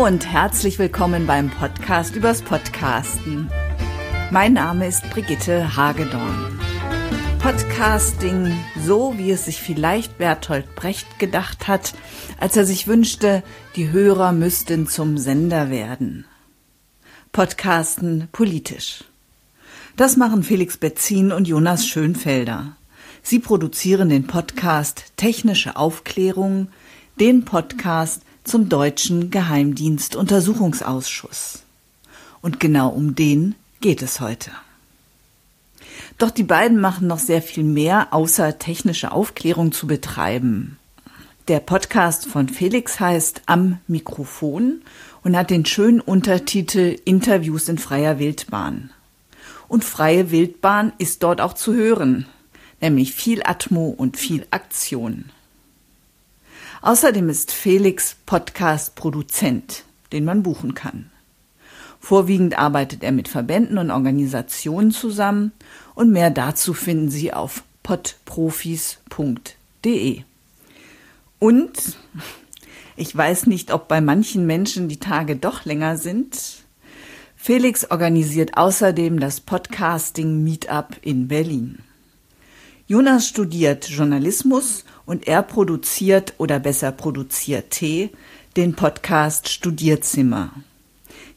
Und herzlich willkommen beim Podcast übers Podcasten. Mein Name ist Brigitte Hagedorn. Podcasting, so wie es sich vielleicht Bertolt Brecht gedacht hat, als er sich wünschte, die Hörer müssten zum Sender werden. Podcasten politisch. Das machen Felix Betzin und Jonas Schönfelder. Sie produzieren den Podcast Technische Aufklärung, den Podcast zum Deutschen Geheimdienstuntersuchungsausschuss. Und genau um den geht es heute. Doch die beiden machen noch sehr viel mehr, außer technische Aufklärung zu betreiben. Der Podcast von Felix heißt Am Mikrofon und hat den schönen Untertitel Interviews in freier Wildbahn. Und freie Wildbahn ist dort auch zu hören, nämlich viel Atmo und viel Aktion. Außerdem ist Felix Podcast-Produzent, den man buchen kann. Vorwiegend arbeitet er mit Verbänden und Organisationen zusammen und mehr dazu finden Sie auf podprofis.de. Und ich weiß nicht, ob bei manchen Menschen die Tage doch länger sind. Felix organisiert außerdem das Podcasting Meetup in Berlin. Jonas studiert Journalismus und er produziert oder besser produziert T den Podcast Studierzimmer.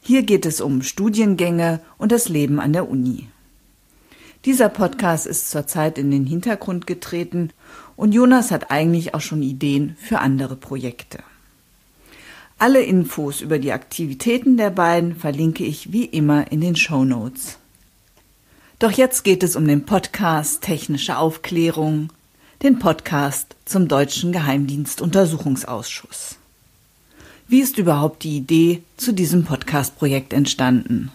Hier geht es um Studiengänge und das Leben an der Uni. Dieser Podcast ist zurzeit in den Hintergrund getreten und Jonas hat eigentlich auch schon Ideen für andere Projekte. Alle Infos über die Aktivitäten der beiden verlinke ich wie immer in den Show Notes. Doch jetzt geht es um den Podcast Technische Aufklärung, den Podcast zum Deutschen Geheimdienstuntersuchungsausschuss. Wie ist überhaupt die Idee zu diesem Podcast-Projekt entstanden?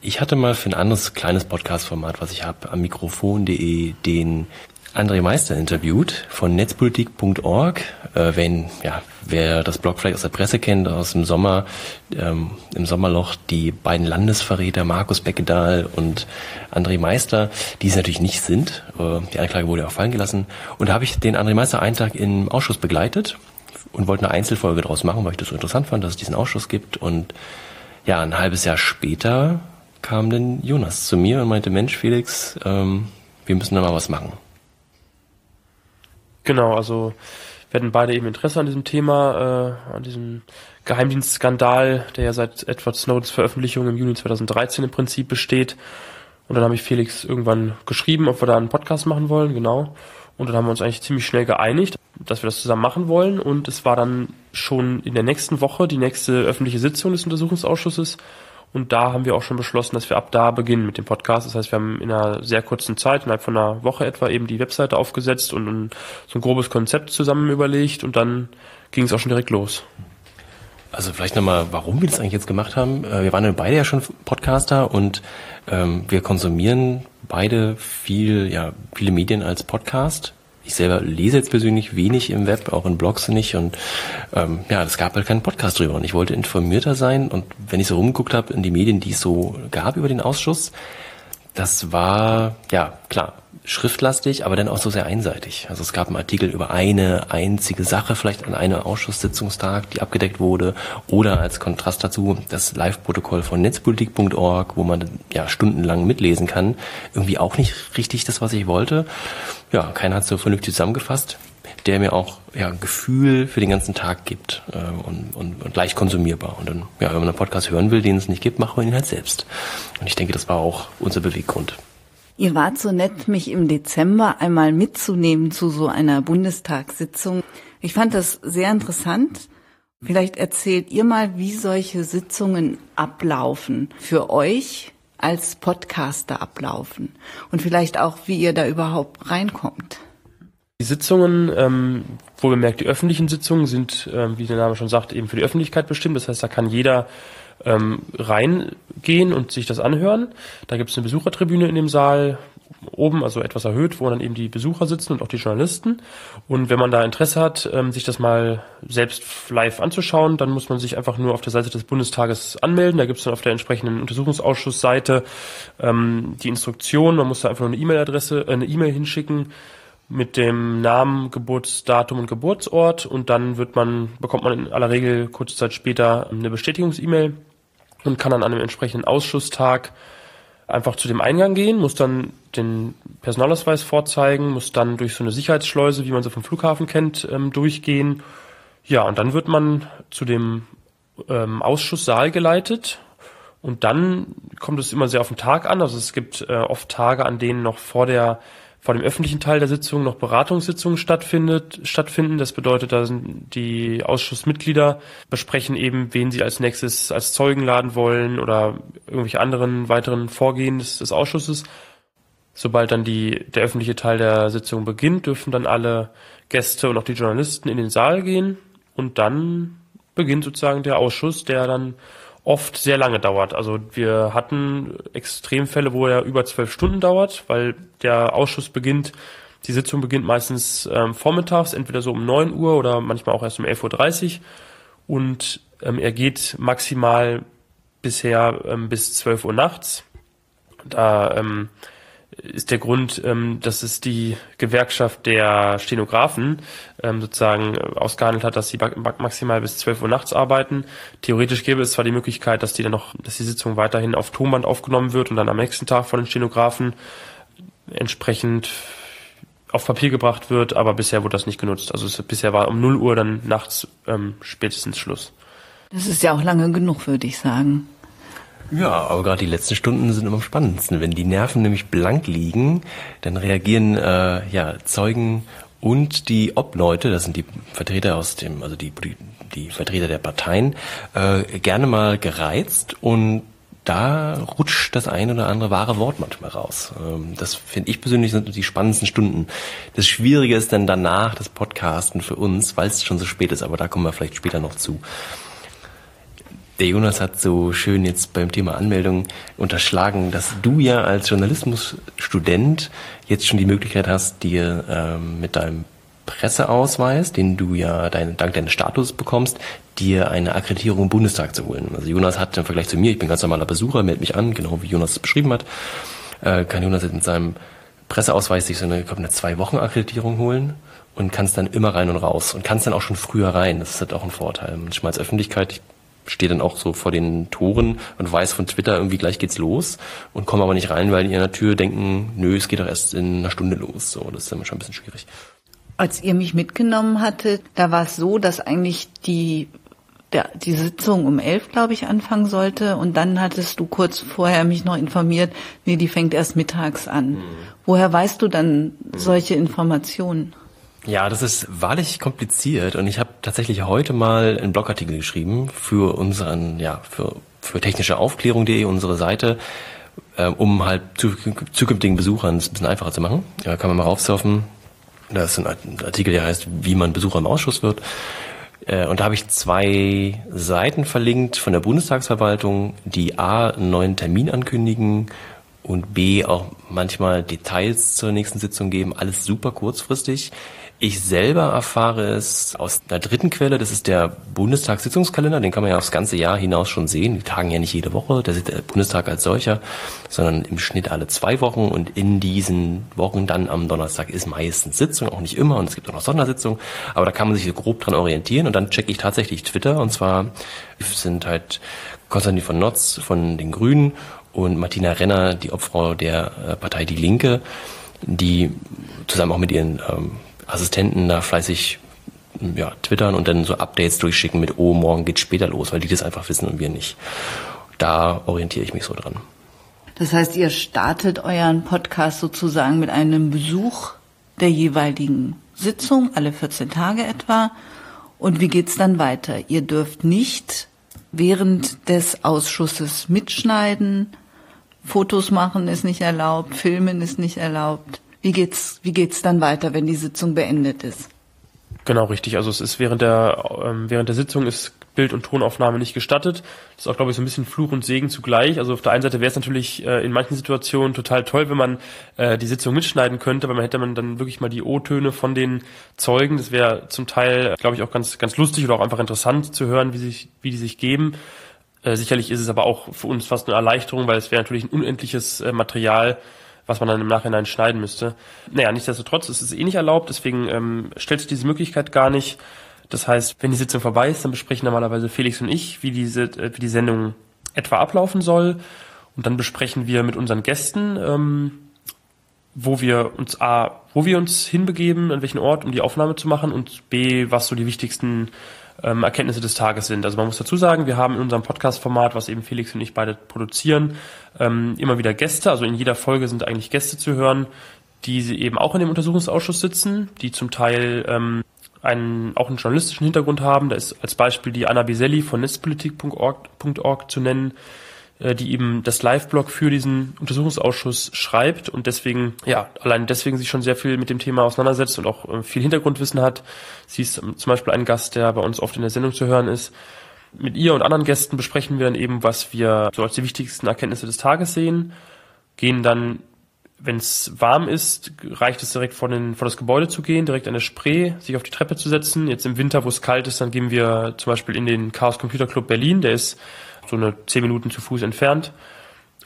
Ich hatte mal für ein anderes kleines Podcast-Format, was ich habe, am Mikrofon.de den André Meister interviewt von netzpolitik.org. Äh, wenn, ja, wer das Blog vielleicht aus der Presse kennt, aus dem Sommer, ähm, im Sommerloch, die beiden Landesverräter Markus Beckedahl und André Meister, die es natürlich nicht sind. Äh, die Anklage wurde auch fallen gelassen. Und da habe ich den André Meister einen Tag im Ausschuss begleitet und wollte eine Einzelfolge daraus machen, weil ich das so interessant fand, dass es diesen Ausschuss gibt. Und ja, ein halbes Jahr später kam dann Jonas zu mir und meinte, Mensch, Felix, ähm, wir müssen da mal was machen. Genau, also wir hatten beide eben Interesse an diesem Thema, äh, an diesem Geheimdienstskandal, der ja seit Edward Snowdens Veröffentlichung im Juni 2013 im Prinzip besteht. Und dann habe ich Felix irgendwann geschrieben, ob wir da einen Podcast machen wollen, genau. Und dann haben wir uns eigentlich ziemlich schnell geeinigt, dass wir das zusammen machen wollen. Und es war dann schon in der nächsten Woche die nächste öffentliche Sitzung des Untersuchungsausschusses. Und da haben wir auch schon beschlossen, dass wir ab da beginnen mit dem Podcast. Das heißt, wir haben in einer sehr kurzen Zeit, innerhalb von einer Woche etwa, eben die Webseite aufgesetzt und so ein grobes Konzept zusammen überlegt und dann ging es auch schon direkt los. Also vielleicht nochmal, warum wir das eigentlich jetzt gemacht haben. Äh, wir waren ja beide ja schon Podcaster und ähm, wir konsumieren beide viel, ja, viele Medien als Podcast ich selber lese jetzt persönlich wenig im Web, auch in Blogs nicht. Und ähm, ja, es gab halt keinen Podcast drüber. Und ich wollte informierter sein. Und wenn ich so rumgeguckt habe in die Medien, die es so gab über den Ausschuss, das war, ja, klar, schriftlastig, aber dann auch so sehr einseitig. Also es gab einen Artikel über eine einzige Sache, vielleicht an einem Ausschusssitzungstag, die abgedeckt wurde, oder als Kontrast dazu das Live-Protokoll von netzpolitik.org, wo man ja stundenlang mitlesen kann. Irgendwie auch nicht richtig das, was ich wollte. Ja, keiner hat so vernünftig zusammengefasst der mir auch ja, ein Gefühl für den ganzen Tag gibt äh, und, und, und leicht konsumierbar. Und dann, ja, wenn man einen Podcast hören will, den es nicht gibt, machen wir ihn halt selbst. Und ich denke, das war auch unser Beweggrund. Ihr wart so nett, mich im Dezember einmal mitzunehmen zu so einer Bundestagssitzung. Ich fand das sehr interessant. Vielleicht erzählt ihr mal, wie solche Sitzungen ablaufen für euch als Podcaster ablaufen und vielleicht auch, wie ihr da überhaupt reinkommt. Die Sitzungen, ähm, wo bemerkt, die öffentlichen Sitzungen sind, ähm, wie der Name schon sagt, eben für die Öffentlichkeit bestimmt. Das heißt, da kann jeder ähm, reingehen und sich das anhören. Da gibt es eine Besuchertribüne in dem Saal oben, also etwas erhöht, wo dann eben die Besucher sitzen und auch die Journalisten. Und wenn man da Interesse hat, ähm, sich das mal selbst live anzuschauen, dann muss man sich einfach nur auf der Seite des Bundestages anmelden. Da gibt es dann auf der entsprechenden Untersuchungsausschussseite ähm, die Instruktion. Man muss da einfach nur eine E-Mail-Adresse, äh, eine E-Mail hinschicken mit dem Namen, Geburtsdatum und Geburtsort und dann wird man, bekommt man in aller Regel kurze Zeit später eine Bestätigungs-E-Mail und kann an einem entsprechenden Ausschusstag einfach zu dem Eingang gehen, muss dann den Personalausweis vorzeigen, muss dann durch so eine Sicherheitsschleuse, wie man sie vom Flughafen kennt, ähm, durchgehen. Ja, und dann wird man zu dem ähm, Ausschusssaal geleitet und dann kommt es immer sehr auf den Tag an. Also es gibt äh, oft Tage, an denen noch vor der vor dem öffentlichen Teil der Sitzung noch Beratungssitzungen stattfindet, stattfinden. Das bedeutet, da sind die Ausschussmitglieder besprechen eben, wen sie als nächstes als Zeugen laden wollen oder irgendwelche anderen weiteren Vorgehen des, des Ausschusses. Sobald dann die, der öffentliche Teil der Sitzung beginnt, dürfen dann alle Gäste und auch die Journalisten in den Saal gehen und dann beginnt sozusagen der Ausschuss, der dann oft sehr lange dauert. Also wir hatten Extremfälle, wo er über zwölf Stunden dauert, weil der Ausschuss beginnt, die Sitzung beginnt meistens ähm, vormittags, entweder so um neun Uhr oder manchmal auch erst um 11.30 Uhr. Und ähm, er geht maximal bisher ähm, bis zwölf Uhr nachts. Da ähm, ist der Grund, ähm, dass es die Gewerkschaft der Stenografen ähm, sozusagen äh, ausgehandelt hat, dass sie maximal bis 12 Uhr nachts arbeiten. Theoretisch gäbe es zwar die Möglichkeit, dass die dann noch, dass die Sitzung weiterhin auf Tonband aufgenommen wird und dann am nächsten Tag von den Stenografen entsprechend auf Papier gebracht wird, aber bisher wurde das nicht genutzt. Also es, bisher war um 0 Uhr dann nachts ähm, spätestens Schluss. Das ist ja auch lange genug, würde ich sagen. Ja, aber gerade die letzten Stunden sind immer am spannendsten. Wenn die Nerven nämlich blank liegen, dann reagieren äh, ja Zeugen und die Obleute, das sind die Vertreter aus dem, also die, die, Vertreter der Parteien, äh, gerne mal gereizt und da rutscht das ein oder andere wahre Wort manchmal raus. Ähm, das finde ich persönlich sind die spannendsten Stunden. Das Schwierige ist dann danach das Podcasten für uns, weil es schon so spät ist, aber da kommen wir vielleicht später noch zu. Der Jonas hat so schön jetzt beim Thema Anmeldung unterschlagen, dass du ja als Journalismusstudent jetzt schon die Möglichkeit hast, dir ähm, mit deinem Presseausweis, den du ja dein, dank deines Status bekommst, dir eine Akkreditierung im Bundestag zu holen. Also Jonas hat im Vergleich zu mir, ich bin ganz normaler Besucher, melde mich an, genau wie Jonas es beschrieben hat, äh, kann Jonas jetzt mit seinem Presseausweis sich so eine, glaube, eine zwei Wochen Akkreditierung holen und kannst dann immer rein und raus und kannst dann auch schon früher rein. Das ist halt auch ein Vorteil. Manchmal als Öffentlichkeit, ich stehe dann auch so vor den Toren und weiß von Twitter irgendwie gleich geht's los und komme aber nicht rein, weil die an der Tür denken, nö, es geht doch erst in einer Stunde los. So, das ist dann schon ein bisschen schwierig. Als ihr mich mitgenommen hattet, da war es so, dass eigentlich die der, die Sitzung um elf, glaube ich, anfangen sollte. Und dann hattest du kurz vorher mich noch informiert, nee, die fängt erst mittags an. Mhm. Woher weißt du dann solche Informationen? Ja, das ist wahrlich kompliziert und ich habe tatsächlich heute mal einen Blogartikel geschrieben für unseren, ja, für, für technische Aufklärung.de, unsere Seite, äh, um halt zu, zukünftigen Besuchern es ein bisschen einfacher zu machen. Da kann man mal raufsurfen. Da ist ein Artikel, der heißt, wie man Besucher im Ausschuss wird. Äh, und da habe ich zwei Seiten verlinkt von der Bundestagsverwaltung, die A, einen neuen Termin ankündigen und B, auch manchmal Details zur nächsten Sitzung geben. Alles super kurzfristig. Ich selber erfahre es aus einer dritten Quelle, das ist der Bundestagssitzungskalender, den kann man ja aufs ganze Jahr hinaus schon sehen. Die tagen ja nicht jede Woche, der Bundestag als solcher, sondern im Schnitt alle zwei Wochen. Und in diesen Wochen dann am Donnerstag ist meistens Sitzung, auch nicht immer. Und es gibt auch noch Sondersitzungen, aber da kann man sich grob dran orientieren. Und dann checke ich tatsächlich Twitter. Und zwar sind halt Konstantin von Notz von den Grünen und Martina Renner, die Obfrau der äh, Partei Die Linke, die zusammen auch mit ihren ähm, Assistenten da fleißig ja, twittern und dann so Updates durchschicken mit, oh, morgen geht's später los, weil die das einfach wissen und wir nicht. Da orientiere ich mich so dran. Das heißt, ihr startet euren Podcast sozusagen mit einem Besuch der jeweiligen Sitzung, alle 14 Tage etwa. Und wie geht's dann weiter? Ihr dürft nicht während des Ausschusses mitschneiden, Fotos machen ist nicht erlaubt, filmen ist nicht erlaubt. Wie geht's, wie geht's dann weiter, wenn die Sitzung beendet ist? Genau, richtig. Also es ist während der, ähm, während der Sitzung ist Bild- und Tonaufnahme nicht gestattet. Das ist auch, glaube ich, so ein bisschen Fluch und Segen zugleich. Also auf der einen Seite wäre es natürlich äh, in manchen Situationen total toll, wenn man äh, die Sitzung mitschneiden könnte, weil man hätte man dann wirklich mal die O-Töne von den Zeugen. Das wäre zum Teil, glaube ich, auch ganz, ganz lustig oder auch einfach interessant zu hören, wie sich, wie die sich geben. Äh, sicherlich ist es aber auch für uns fast eine Erleichterung, weil es wäre natürlich ein unendliches äh, Material, was man dann im Nachhinein schneiden müsste. Naja, nichtsdestotrotz ist es eh nicht erlaubt, deswegen ähm, stellt sich diese Möglichkeit gar nicht. Das heißt, wenn die Sitzung vorbei ist, dann besprechen normalerweise Felix und ich, wie diese, äh, wie die Sendung etwa ablaufen soll. Und dann besprechen wir mit unseren Gästen, ähm, wo wir uns A, wo wir uns hinbegeben, an welchen Ort, um die Aufnahme zu machen und B, was so die wichtigsten ähm, Erkenntnisse des Tages sind. Also man muss dazu sagen, wir haben in unserem Podcast-Format, was eben Felix und ich beide produzieren, ähm, immer wieder Gäste. Also in jeder Folge sind eigentlich Gäste zu hören, die eben auch in dem Untersuchungsausschuss sitzen, die zum Teil ähm, einen, auch einen journalistischen Hintergrund haben. Da ist als Beispiel die Anna Biselli von netzpolitik.org zu nennen, die eben das Live-Blog für diesen Untersuchungsausschuss schreibt und deswegen, ja, allein deswegen sich schon sehr viel mit dem Thema auseinandersetzt und auch äh, viel Hintergrundwissen hat. Sie ist ähm, zum Beispiel ein Gast, der bei uns oft in der Sendung zu hören ist. Mit ihr und anderen Gästen besprechen wir dann eben, was wir so als die wichtigsten Erkenntnisse des Tages sehen, gehen dann wenn es warm ist, reicht es direkt vor, den, vor das Gebäude zu gehen, direkt an der Spree, sich auf die Treppe zu setzen. Jetzt im Winter, wo es kalt ist, dann gehen wir zum Beispiel in den Chaos Computer Club Berlin, der ist so eine zehn Minuten zu Fuß entfernt.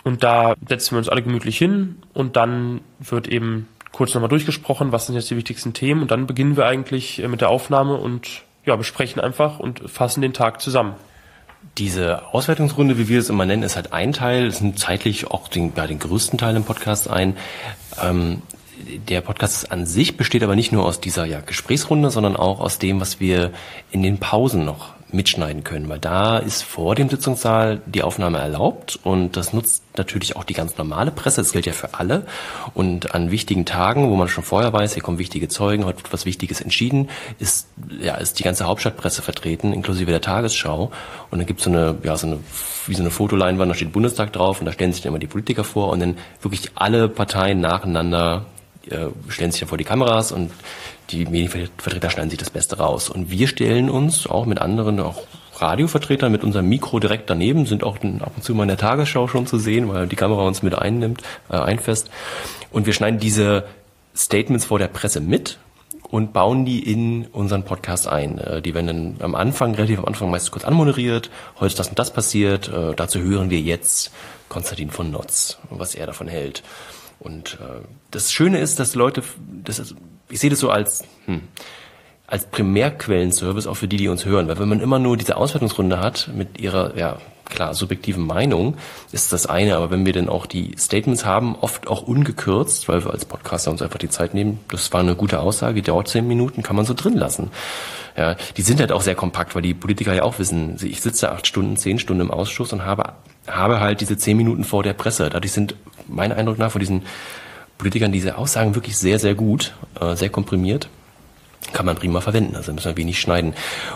Und da setzen wir uns alle gemütlich hin und dann wird eben kurz nochmal durchgesprochen, was sind jetzt die wichtigsten Themen und dann beginnen wir eigentlich äh, mit der Aufnahme und ja, besprechen einfach und fassen den Tag zusammen. Diese Auswertungsrunde, wie wir es immer nennen, ist halt ein Teil, es sind zeitlich auch den, ja, den größten Teil im Podcast ein. Ähm, der Podcast an sich besteht aber nicht nur aus dieser ja, Gesprächsrunde, sondern auch aus dem, was wir in den Pausen noch mitschneiden können, weil da ist vor dem Sitzungssaal die Aufnahme erlaubt und das nutzt natürlich auch die ganz normale Presse, das gilt ja für alle. Und an wichtigen Tagen, wo man schon vorher weiß, hier kommen wichtige Zeugen, heute wird was Wichtiges entschieden, ist, ja, ist die ganze Hauptstadtpresse vertreten, inklusive der Tagesschau. Und dann gibt es so eine, ja, so eine, wie so eine Fotoleinwand, da steht Bundestag drauf und da stellen sich dann immer die Politiker vor und dann wirklich alle Parteien nacheinander äh, stellen sich dann vor die Kameras und die Medienvertreter schneiden sich das Beste raus. Und wir stellen uns auch mit anderen, auch Radiovertretern mit unserem Mikro direkt daneben, sind auch ab und zu mal in der Tagesschau schon zu sehen, weil die Kamera uns mit einnimmt, äh, einfasst. Und wir schneiden diese Statements vor der Presse mit und bauen die in unseren Podcast ein. Äh, die werden dann am Anfang, relativ am Anfang meistens kurz anmoderiert. Heute ist das und das passiert. Äh, dazu hören wir jetzt Konstantin von Notz, was er davon hält. Und äh, das Schöne ist, dass Leute, das ist, ich sehe das so als, hm, als Primärquellenservice auch für die, die uns hören. Weil wenn man immer nur diese Auswertungsrunde hat mit ihrer, ja, klar, subjektiven Meinung, ist das eine. Aber wenn wir dann auch die Statements haben, oft auch ungekürzt, weil wir als Podcaster uns einfach die Zeit nehmen, das war eine gute Aussage, dauert zehn Minuten, kann man so drin lassen. Ja, die sind halt auch sehr kompakt, weil die Politiker ja auch wissen, ich sitze acht Stunden, zehn Stunden im Ausschuss und habe, habe halt diese zehn Minuten vor der Presse. Dadurch sind, meiner Eindruck nach, von diesen Politikern diese Aussagen wirklich sehr, sehr gut, äh, sehr komprimiert. Kann man prima verwenden, also müssen wir wenig schneiden.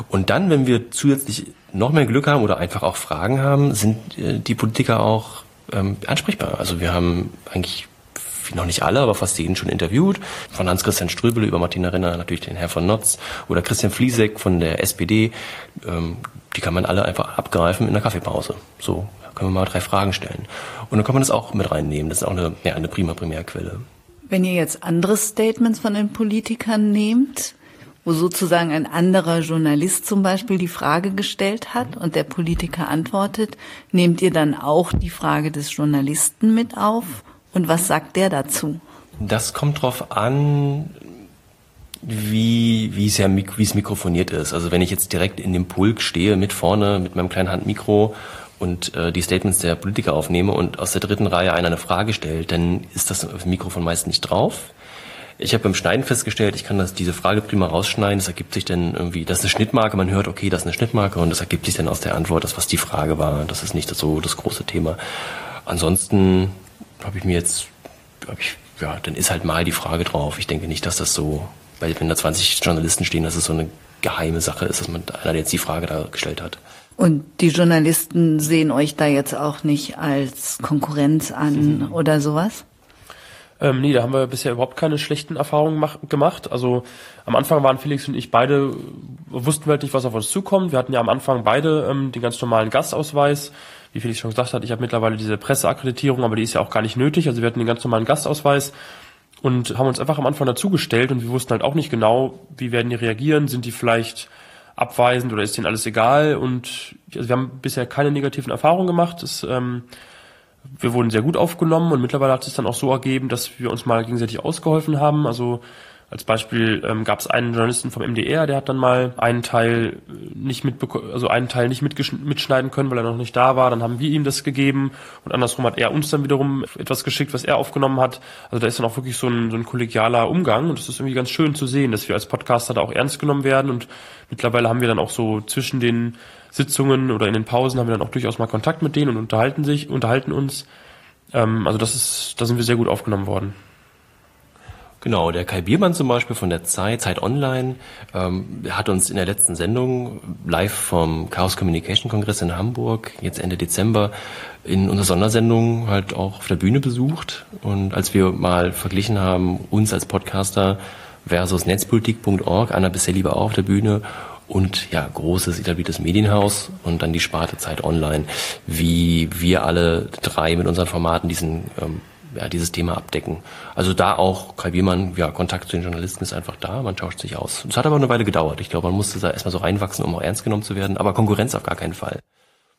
Und dann, wenn wir zusätzlich noch mehr Glück haben oder einfach auch Fragen haben, sind äh, die Politiker auch ähm, ansprechbar. Also wir haben eigentlich noch nicht alle, aber fast jeden schon interviewt. Von Hans-Christian Ströbele über Martina Renner, natürlich den Herr von Notz oder Christian Fliesek von der SPD. Ähm, die kann man alle einfach abgreifen in der Kaffeepause. So können wir mal drei Fragen stellen. Und dann kann man das auch mit reinnehmen. Das ist auch eine, ja, eine prima Primärquelle. Wenn ihr jetzt andere Statements von den Politikern nehmt, wo sozusagen ein anderer Journalist zum Beispiel die Frage gestellt hat und der Politiker antwortet, nehmt ihr dann auch die Frage des Journalisten mit auf? Und was sagt der dazu? Das kommt drauf an, wie, wie es ja, wie es mikrofoniert ist. Also wenn ich jetzt direkt in dem Pulk stehe, mit vorne, mit meinem kleinen Handmikro und äh, die Statements der Politiker aufnehme und aus der dritten Reihe einer eine Frage stellt, dann ist das Mikrofon meist nicht drauf. Ich habe beim Schneiden festgestellt, ich kann das, diese Frage prima rausschneiden. Das ergibt sich dann irgendwie, das ist eine Schnittmarke, man hört, okay, das ist eine Schnittmarke und das ergibt sich dann aus der Antwort, das was die Frage war. Das ist nicht so das große Thema. Ansonsten habe ich mir jetzt, hab ich, ja, dann ist halt mal die Frage drauf. Ich denke nicht, dass das so, weil wenn da 20 Journalisten stehen, dass es so eine geheime Sache ist, dass man einer jetzt die Frage da gestellt hat. Und die Journalisten sehen euch da jetzt auch nicht als Konkurrenz an mhm. oder sowas? Ähm, nee, da haben wir bisher überhaupt keine schlechten Erfahrungen gemacht. Also am Anfang waren Felix und ich beide, wussten wir halt nicht, was auf uns zukommt. Wir hatten ja am Anfang beide ähm, den ganz normalen Gastausweis. Wie Felix schon gesagt hat, ich habe mittlerweile diese Presseakkreditierung, aber die ist ja auch gar nicht nötig. Also wir hatten den ganz normalen Gastausweis und haben uns einfach am Anfang dazugestellt und wir wussten halt auch nicht genau, wie werden die reagieren, sind die vielleicht abweisend oder ist denen alles egal. Und also wir haben bisher keine negativen Erfahrungen gemacht. Es ähm, wir wurden sehr gut aufgenommen und mittlerweile hat es dann auch so ergeben, dass wir uns mal gegenseitig ausgeholfen haben. Also als Beispiel ähm, gab es einen Journalisten vom MDR, der hat dann mal einen Teil nicht mitbekommen, also einen Teil nicht mitschneiden können, weil er noch nicht da war. Dann haben wir ihm das gegeben und andersrum hat er uns dann wiederum etwas geschickt, was er aufgenommen hat. Also da ist dann auch wirklich so ein, so ein kollegialer Umgang und es ist irgendwie ganz schön zu sehen, dass wir als Podcaster da auch ernst genommen werden und mittlerweile haben wir dann auch so zwischen den Sitzungen oder in den Pausen haben wir dann auch durchaus mal Kontakt mit denen und unterhalten sich, unterhalten uns. Ähm, also das ist, da sind wir sehr gut aufgenommen worden. Genau, der Kai Biermann zum Beispiel von der Zeit, Zeit Online, ähm, hat uns in der letzten Sendung live vom Chaos Communication Kongress in Hamburg, jetzt Ende Dezember, in unserer Sondersendung halt auch auf der Bühne besucht. Und als wir mal verglichen haben, uns als Podcaster versus netzpolitik.org, Anna bisher lieber auch auf der Bühne und ja, großes etabliertes Medienhaus und dann die Sparte Zeit Online, wie wir alle drei mit unseren Formaten diesen ähm, ja, dieses Thema abdecken. Also da auch Kai Biermann, ja, Kontakt zu den Journalisten ist einfach da, man tauscht sich aus. Es hat aber eine Weile gedauert. Ich glaube, man musste da erstmal so reinwachsen, um auch ernst genommen zu werden, aber Konkurrenz auf gar keinen Fall.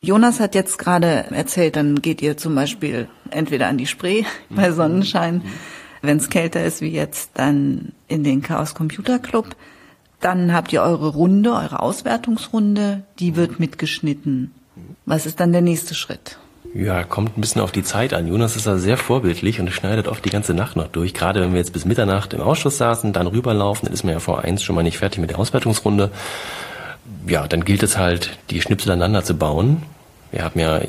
Jonas hat jetzt gerade erzählt, dann geht ihr zum Beispiel entweder an die Spree bei Sonnenschein, wenn es kälter ist wie jetzt, dann in den Chaos Computer Club. Dann habt ihr eure Runde, eure Auswertungsrunde, die wird mitgeschnitten. Was ist dann der nächste Schritt? Ja, kommt ein bisschen auf die Zeit an. Jonas ist da sehr vorbildlich und schneidet oft die ganze Nacht noch durch. Gerade wenn wir jetzt bis Mitternacht im Ausschuss saßen, dann rüberlaufen, dann ist man ja vor eins schon mal nicht fertig mit der Auswertungsrunde. Ja, dann gilt es halt, die Schnipsel aneinander zu bauen. Wir haben ja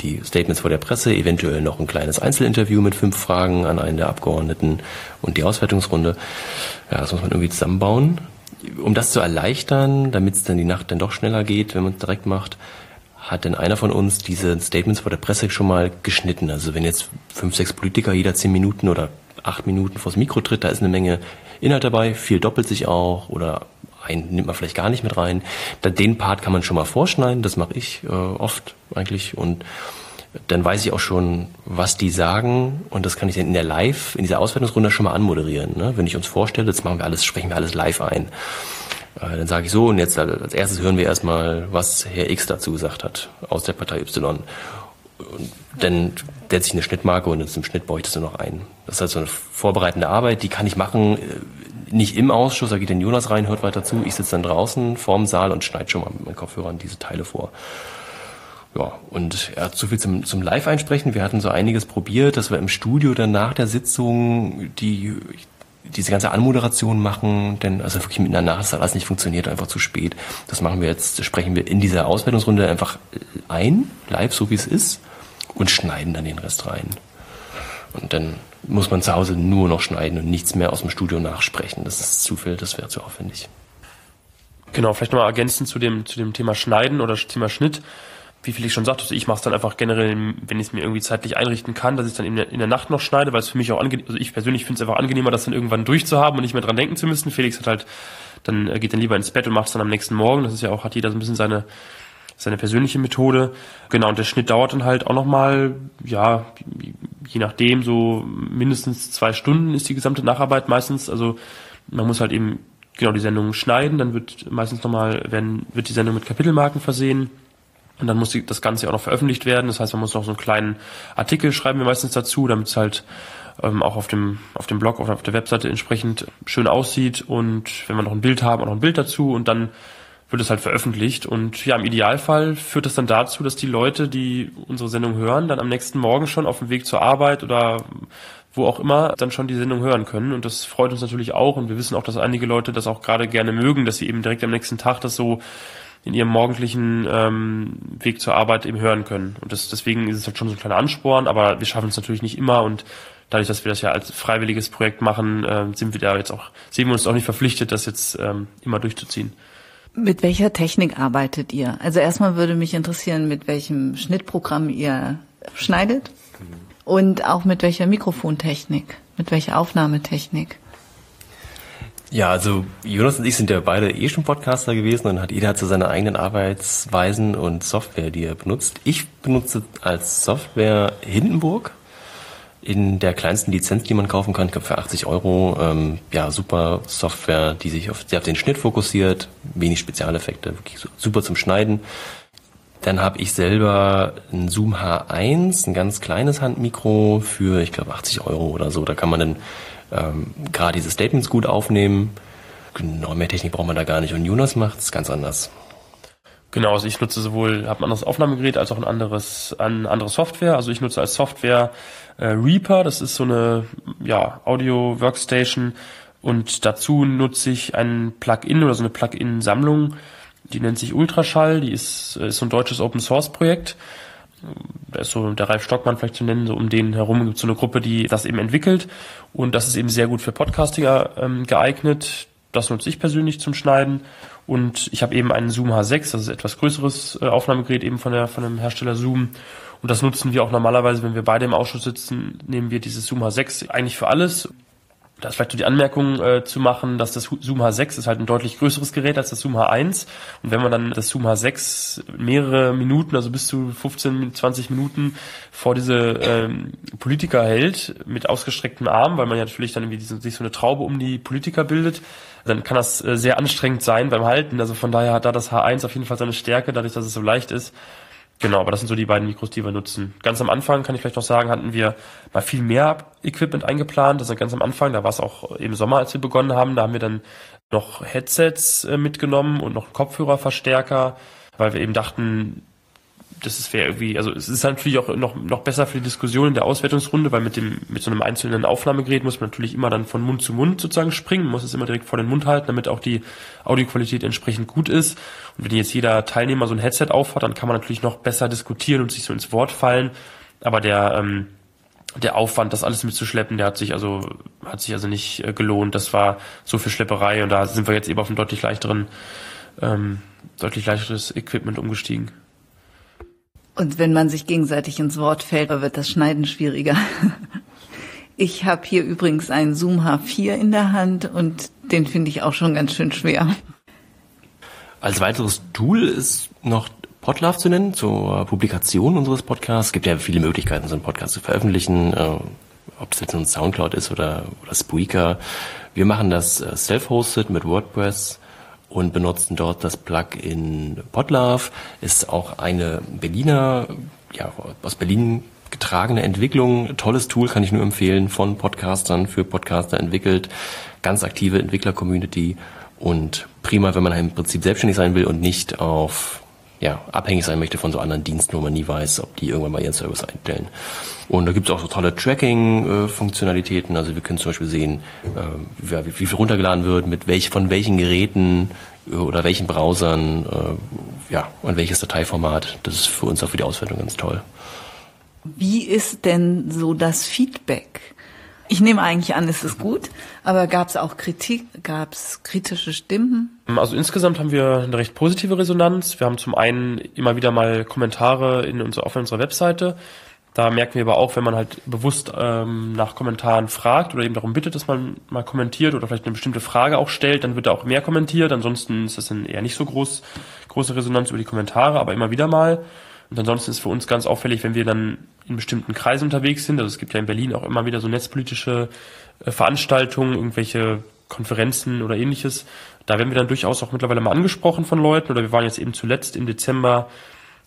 die Statements vor der Presse, eventuell noch ein kleines Einzelinterview mit fünf Fragen an einen der Abgeordneten und die Auswertungsrunde. Ja, das muss man irgendwie zusammenbauen. Um das zu erleichtern, damit es dann die Nacht dann doch schneller geht, wenn man es direkt macht, hat denn einer von uns diese Statements vor der Presse schon mal geschnitten? Also wenn jetzt fünf, sechs Politiker jeder zehn Minuten oder acht Minuten vors Mikro tritt, da ist eine Menge Inhalt dabei, viel doppelt sich auch oder einen nimmt man vielleicht gar nicht mit rein. Den Part kann man schon mal vorschneiden, das mache ich äh, oft eigentlich und dann weiß ich auch schon, was die sagen und das kann ich dann in der Live, in dieser Auswertungsrunde schon mal anmoderieren. Ne? Wenn ich uns vorstelle, das machen wir alles, sprechen wir alles live ein. Äh, dann sage ich so, und jetzt als erstes hören wir erstmal, was Herr X dazu gesagt hat aus der Partei Y. Und dann setze ich eine Schnittmarke und zum Schnitt baue ich das nur noch ein. Das ist halt so eine vorbereitende Arbeit, die kann ich machen, äh, nicht im Ausschuss, da geht dann Jonas rein, hört weiter zu, ich sitze dann draußen vorm Saal und schneide schon mal mit meinen Kopfhörern diese Teile vor. Ja, und ja, zu viel zum, zum Live-Einsprechen. Wir hatten so einiges probiert, dass wir im Studio dann nach der Sitzung die, diese ganze Anmoderation machen, denn also wirklich miteinander hat das alles nicht funktioniert, einfach zu spät. Das machen wir jetzt, sprechen wir in dieser Auswertungsrunde einfach ein, live, so wie es ist, und schneiden dann den Rest rein. Und dann muss man zu Hause nur noch schneiden und nichts mehr aus dem Studio nachsprechen. Das ist zu viel, das wäre zu aufwendig. Genau, vielleicht nochmal ergänzend zu dem, zu dem Thema Schneiden oder Thema Schnitt wie viel ich schon sagte, ich mache es dann einfach generell, wenn ich es mir irgendwie zeitlich einrichten kann, dass ich dann in der, in der Nacht noch schneide, weil es für mich auch angenehm, also ich persönlich finde es einfach angenehmer, das dann irgendwann durchzuhaben und nicht mehr dran denken zu müssen. Felix hat halt, dann äh, geht dann lieber ins Bett und macht es dann am nächsten Morgen. Das ist ja auch, hat jeder so ein bisschen seine, seine persönliche Methode. Genau, und der Schnitt dauert dann halt auch nochmal, ja, je nachdem, so mindestens zwei Stunden ist die gesamte Nacharbeit meistens. Also man muss halt eben genau die Sendung schneiden, dann wird meistens nochmal, werden, wird die Sendung mit Kapitelmarken versehen und dann muss das Ganze auch noch veröffentlicht werden. Das heißt, man muss noch so einen kleinen Artikel schreiben wir meistens dazu, damit es halt ähm, auch auf dem, auf dem Blog oder auf der Webseite entsprechend schön aussieht. Und wenn wir noch ein Bild haben, auch noch ein Bild dazu und dann wird es halt veröffentlicht. Und ja, im Idealfall führt es dann dazu, dass die Leute, die unsere Sendung hören, dann am nächsten Morgen schon auf dem Weg zur Arbeit oder wo auch immer dann schon die Sendung hören können. Und das freut uns natürlich auch. Und wir wissen auch, dass einige Leute das auch gerade gerne mögen, dass sie eben direkt am nächsten Tag das so in ihrem morgendlichen ähm, Weg zur Arbeit eben hören können. Und das, deswegen ist es halt schon so ein kleiner Ansporn, aber wir schaffen es natürlich nicht immer und dadurch, dass wir das ja als freiwilliges Projekt machen, äh, sind wir da jetzt auch, sehen wir uns auch nicht verpflichtet, das jetzt ähm, immer durchzuziehen. Mit welcher Technik arbeitet ihr? Also erstmal würde mich interessieren, mit welchem Schnittprogramm ihr schneidet und auch mit welcher Mikrofontechnik, mit welcher Aufnahmetechnik. Ja, also Jonas und ich sind ja beide eh schon Podcaster gewesen und hat jeder hat so seine eigenen Arbeitsweisen und Software, die er benutzt. Ich benutze als Software Hindenburg in der kleinsten Lizenz, die man kaufen kann, für 80 Euro. Ähm, ja, super Software, die sich auf, sehr auf den Schnitt fokussiert, wenig Spezialeffekte, wirklich super zum Schneiden. Dann habe ich selber ein Zoom H1, ein ganz kleines Handmikro für, ich glaube, 80 Euro oder so. Da kann man dann ähm, gerade diese Statements gut aufnehmen. Genau, mehr Technik braucht man da gar nicht. Und Jonas macht es ganz anders. Genau, also ich nutze sowohl habe ein anderes Aufnahmegerät als auch ein anderes eine andere Software. Also ich nutze als Software äh, Reaper, das ist so eine ja, Audio Workstation und dazu nutze ich ein Plugin oder so eine Plugin-Sammlung, die nennt sich Ultraschall, die ist, ist so ein deutsches Open Source Projekt. Da ist so der Ralf Stockmann vielleicht zu nennen, so um den herum gibt es so eine Gruppe, die das eben entwickelt. Und das ist eben sehr gut für Podcastinger ähm, geeignet. Das nutze ich persönlich zum Schneiden. Und ich habe eben einen Zoom H6, das ist etwas größeres äh, Aufnahmegerät eben von, der, von dem Hersteller Zoom. Und das nutzen wir auch normalerweise, wenn wir beide im Ausschuss sitzen, nehmen wir dieses Zoom H6 eigentlich für alles. Da ist vielleicht so die Anmerkung äh, zu machen, dass das Zoom H6 ist halt ein deutlich größeres Gerät als das Zoom H1. Und wenn man dann das Zoom H6 mehrere Minuten, also bis zu 15, 20 Minuten vor diese ähm, Politiker hält, mit ausgestrecktem Arm, weil man ja natürlich dann irgendwie diese, sich so eine Traube um die Politiker bildet, dann kann das äh, sehr anstrengend sein beim Halten. Also von daher hat da das H1 auf jeden Fall seine Stärke, dadurch, dass es so leicht ist. Genau, aber das sind so die beiden Mikros, die wir nutzen. Ganz am Anfang kann ich vielleicht noch sagen, hatten wir mal viel mehr Equipment eingeplant. Das ist ganz am Anfang, da war es auch im Sommer, als wir begonnen haben. Da haben wir dann noch Headsets äh, mitgenommen und noch Kopfhörerverstärker, weil wir eben dachten, das wäre irgendwie, also es ist natürlich auch noch, noch besser für die Diskussion in der Auswertungsrunde, weil mit dem, mit so einem einzelnen Aufnahmegerät muss man natürlich immer dann von Mund zu Mund sozusagen springen, muss es immer direkt vor den Mund halten, damit auch die Audioqualität entsprechend gut ist. Und wenn jetzt jeder Teilnehmer so ein Headset aufhat, dann kann man natürlich noch besser diskutieren und sich so ins Wort fallen. Aber der, ähm, der Aufwand, das alles mitzuschleppen, der hat sich also, hat sich also nicht äh, gelohnt. Das war so viel Schlepperei und da sind wir jetzt eben auf ein deutlich leichteren, ähm, deutlich leichteres Equipment umgestiegen. Und wenn man sich gegenseitig ins Wort fällt, wird das Schneiden schwieriger. Ich habe hier übrigens einen Zoom H4 in der Hand und den finde ich auch schon ganz schön schwer. Als weiteres Tool ist noch Podlove zu nennen zur Publikation unseres Podcasts. Es gibt ja viele Möglichkeiten, so einen Podcast zu veröffentlichen, äh, ob es jetzt nun Soundcloud ist oder, oder Spreaker. Wir machen das äh, self-hosted mit WordPress und benutzen dort das Plugin Podlove. Ist auch eine Berliner, ja, aus Berlin getragene Entwicklung. Tolles Tool, kann ich nur empfehlen, von Podcastern für Podcaster entwickelt. Ganz aktive Entwickler-Community und prima, wenn man im Prinzip selbstständig sein will und nicht auf ja, abhängig sein möchte von so anderen Diensten, wo man nie weiß, ob die irgendwann mal ihren Service einstellen. Und da gibt es auch so tolle Tracking-Funktionalitäten. Also wir können zum Beispiel sehen, äh, wie, viel runtergeladen wird, mit welch, von welchen Geräten äh, oder welchen Browsern, äh, ja, und welches Dateiformat. Das ist für uns auch für die Auswertung ganz toll. Wie ist denn so das Feedback? Ich nehme eigentlich an, es ist gut, aber gab es auch Kritik, gab es kritische Stimmen? Also insgesamt haben wir eine recht positive Resonanz. Wir haben zum einen immer wieder mal Kommentare in unserer, auf unserer Webseite. Da merken wir aber auch, wenn man halt bewusst ähm, nach Kommentaren fragt oder eben darum bittet, dass man mal kommentiert oder vielleicht eine bestimmte Frage auch stellt, dann wird da auch mehr kommentiert. Ansonsten ist das dann eher nicht so groß, große Resonanz über die Kommentare, aber immer wieder mal. Und ansonsten ist für uns ganz auffällig, wenn wir dann in bestimmten Kreisen unterwegs sind. Also es gibt ja in Berlin auch immer wieder so netzpolitische äh, Veranstaltungen, irgendwelche Konferenzen oder ähnliches. Da werden wir dann durchaus auch mittlerweile mal angesprochen von Leuten. Oder wir waren jetzt eben zuletzt im Dezember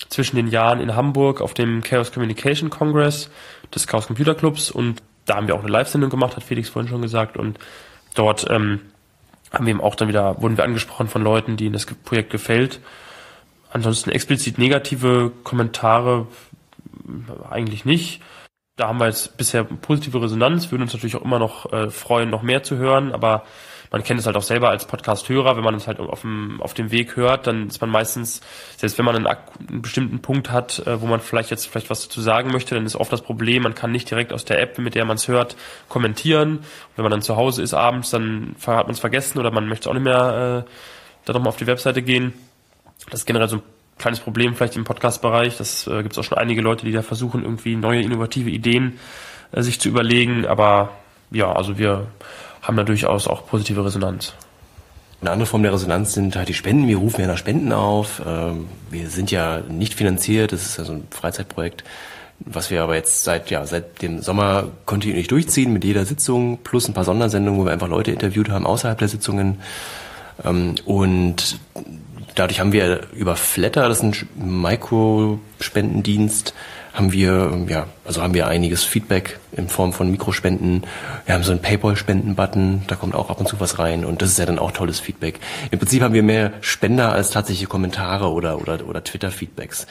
zwischen den Jahren in Hamburg auf dem Chaos Communication Congress des Chaos Computer Clubs und da haben wir auch eine Live-Sendung gemacht, hat Felix vorhin schon gesagt. Und dort ähm, haben wir eben auch dann wieder, wurden wir angesprochen von Leuten, denen das Projekt gefällt. Ansonsten explizit negative Kommentare eigentlich nicht. Da haben wir jetzt bisher positive Resonanz, würden uns natürlich auch immer noch äh, freuen, noch mehr zu hören, aber man kennt es halt auch selber als Podcast-Hörer, wenn man es halt auf dem, auf dem Weg hört, dann ist man meistens, selbst wenn man einen, einen bestimmten Punkt hat, äh, wo man vielleicht jetzt vielleicht was dazu sagen möchte, dann ist oft das Problem, man kann nicht direkt aus der App, mit der man es hört, kommentieren. Und wenn man dann zu Hause ist abends, dann hat man es vergessen oder man möchte auch nicht mehr äh, da nochmal auf die Webseite gehen. Das ist generell so ein kleines Problem vielleicht im Podcast-Bereich. Das äh, gibt es auch schon einige Leute, die da versuchen, irgendwie neue, innovative Ideen äh, sich zu überlegen. Aber ja, also wir haben da durchaus auch positive Resonanz. Eine andere Form der Resonanz sind halt die Spenden. Wir rufen ja nach Spenden auf. Ähm, wir sind ja nicht finanziert. Das ist ja so ein Freizeitprojekt, was wir aber jetzt seit, ja, seit dem Sommer kontinuierlich durchziehen mit jeder Sitzung plus ein paar Sondersendungen, wo wir einfach Leute interviewt haben außerhalb der Sitzungen. Ähm, und dadurch haben wir über Flatter, das ist ein Mikrospendendienst, haben wir, ja, also haben wir einiges Feedback in Form von Mikrospenden. Wir haben so einen Paypal-Spenden-Button, da kommt auch ab und zu was rein und das ist ja dann auch tolles Feedback. Im Prinzip haben wir mehr Spender als tatsächliche Kommentare oder, oder, oder Twitter-Feedbacks.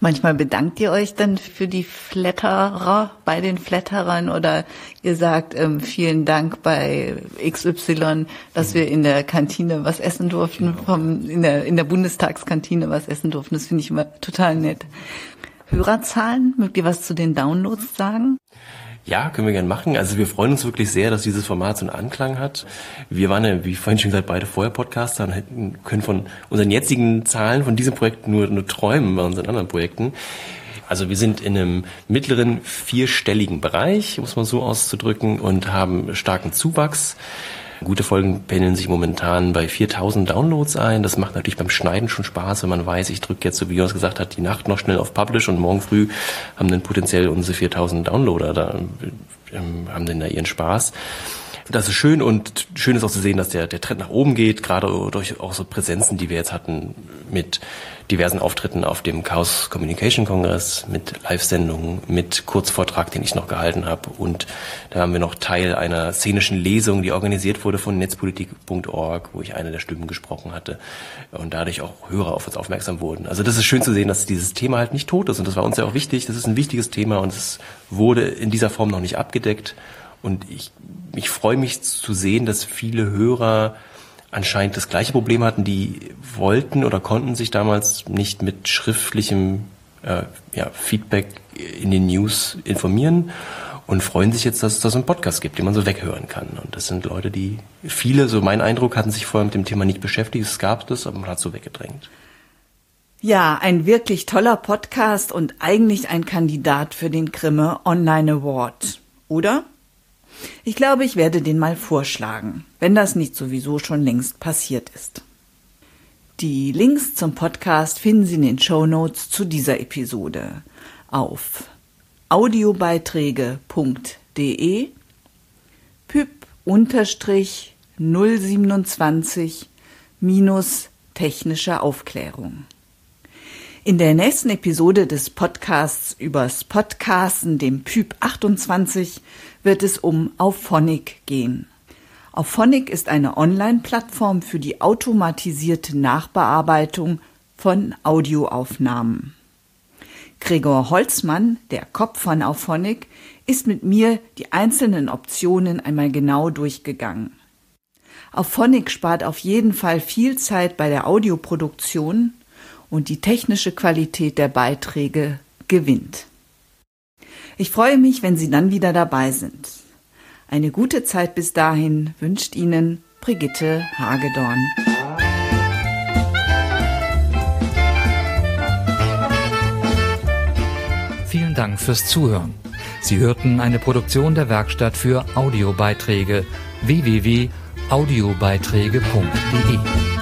Manchmal bedankt ihr euch dann für die Flatterer bei den Flatterern oder ihr sagt ähm, vielen Dank bei XY, dass wir in der Kantine was essen durften, vom, in, der, in der Bundestagskantine was essen durften. Das finde ich immer total nett. Hörerzahlen, mögt ihr was zu den Downloads sagen? Ja, können wir gerne machen. Also wir freuen uns wirklich sehr, dass dieses Format so einen Anklang hat. Wir waren ja, wie vorhin schon gesagt, beide vorher Podcaster und hätten, können von unseren jetzigen Zahlen von diesem Projekt nur, nur träumen bei unseren anderen Projekten. Also wir sind in einem mittleren vierstelligen Bereich, muss man so auszudrücken, und haben starken Zuwachs. Gute Folgen pendeln sich momentan bei 4000 Downloads ein. Das macht natürlich beim Schneiden schon Spaß, wenn man weiß, ich drücke jetzt, so wie Jonas gesagt hat, die Nacht noch schnell auf Publish und morgen früh haben dann potenziell unsere 4000 Downloader da, ähm, haben dann da ihren Spaß. Das ist schön und schön ist auch zu sehen, dass der, der Trend nach oben geht, gerade durch auch so Präsenzen, die wir jetzt hatten mit diversen Auftritten auf dem Chaos Communication Kongress, mit Live-Sendungen, mit Kurzvortrag, den ich noch gehalten habe. Und da haben wir noch Teil einer szenischen Lesung, die organisiert wurde von netzpolitik.org, wo ich eine der Stimmen gesprochen hatte und dadurch auch Hörer auf uns aufmerksam wurden. Also das ist schön zu sehen, dass dieses Thema halt nicht tot ist und das war uns ja auch wichtig. Das ist ein wichtiges Thema und es wurde in dieser Form noch nicht abgedeckt. Und ich, ich freue mich zu sehen, dass viele Hörer anscheinend das gleiche Problem hatten. Die wollten oder konnten sich damals nicht mit schriftlichem äh, ja, Feedback in den News informieren und freuen sich jetzt, dass es da so einen Podcast gibt, den man so weghören kann. Und das sind Leute, die viele, so mein Eindruck, hatten sich vorher mit dem Thema nicht beschäftigt. Es gab das, aber man hat so weggedrängt. Ja, ein wirklich toller Podcast und eigentlich ein Kandidat für den Grimme Online Award, oder? Ich glaube, ich werde den mal vorschlagen, wenn das nicht sowieso schon längst passiert ist. Die Links zum Podcast finden Sie in den Show Notes zu dieser Episode auf audiobeiträge.de pyp 027 minus technische Aufklärung. In der nächsten Episode des Podcasts übers Podcasten, dem Pyp 28, wird es um Auphonic gehen. Auphonic ist eine Online-Plattform für die automatisierte Nachbearbeitung von Audioaufnahmen. Gregor Holzmann, der Kopf von Auphonic, ist mit mir die einzelnen Optionen einmal genau durchgegangen. Auphonic spart auf jeden Fall viel Zeit bei der Audioproduktion und die technische Qualität der Beiträge gewinnt. Ich freue mich, wenn Sie dann wieder dabei sind. Eine gute Zeit bis dahin wünscht Ihnen Brigitte Hagedorn. Vielen Dank fürs Zuhören. Sie hörten eine Produktion der Werkstatt für Audiobeiträge www.audiobeiträge.de.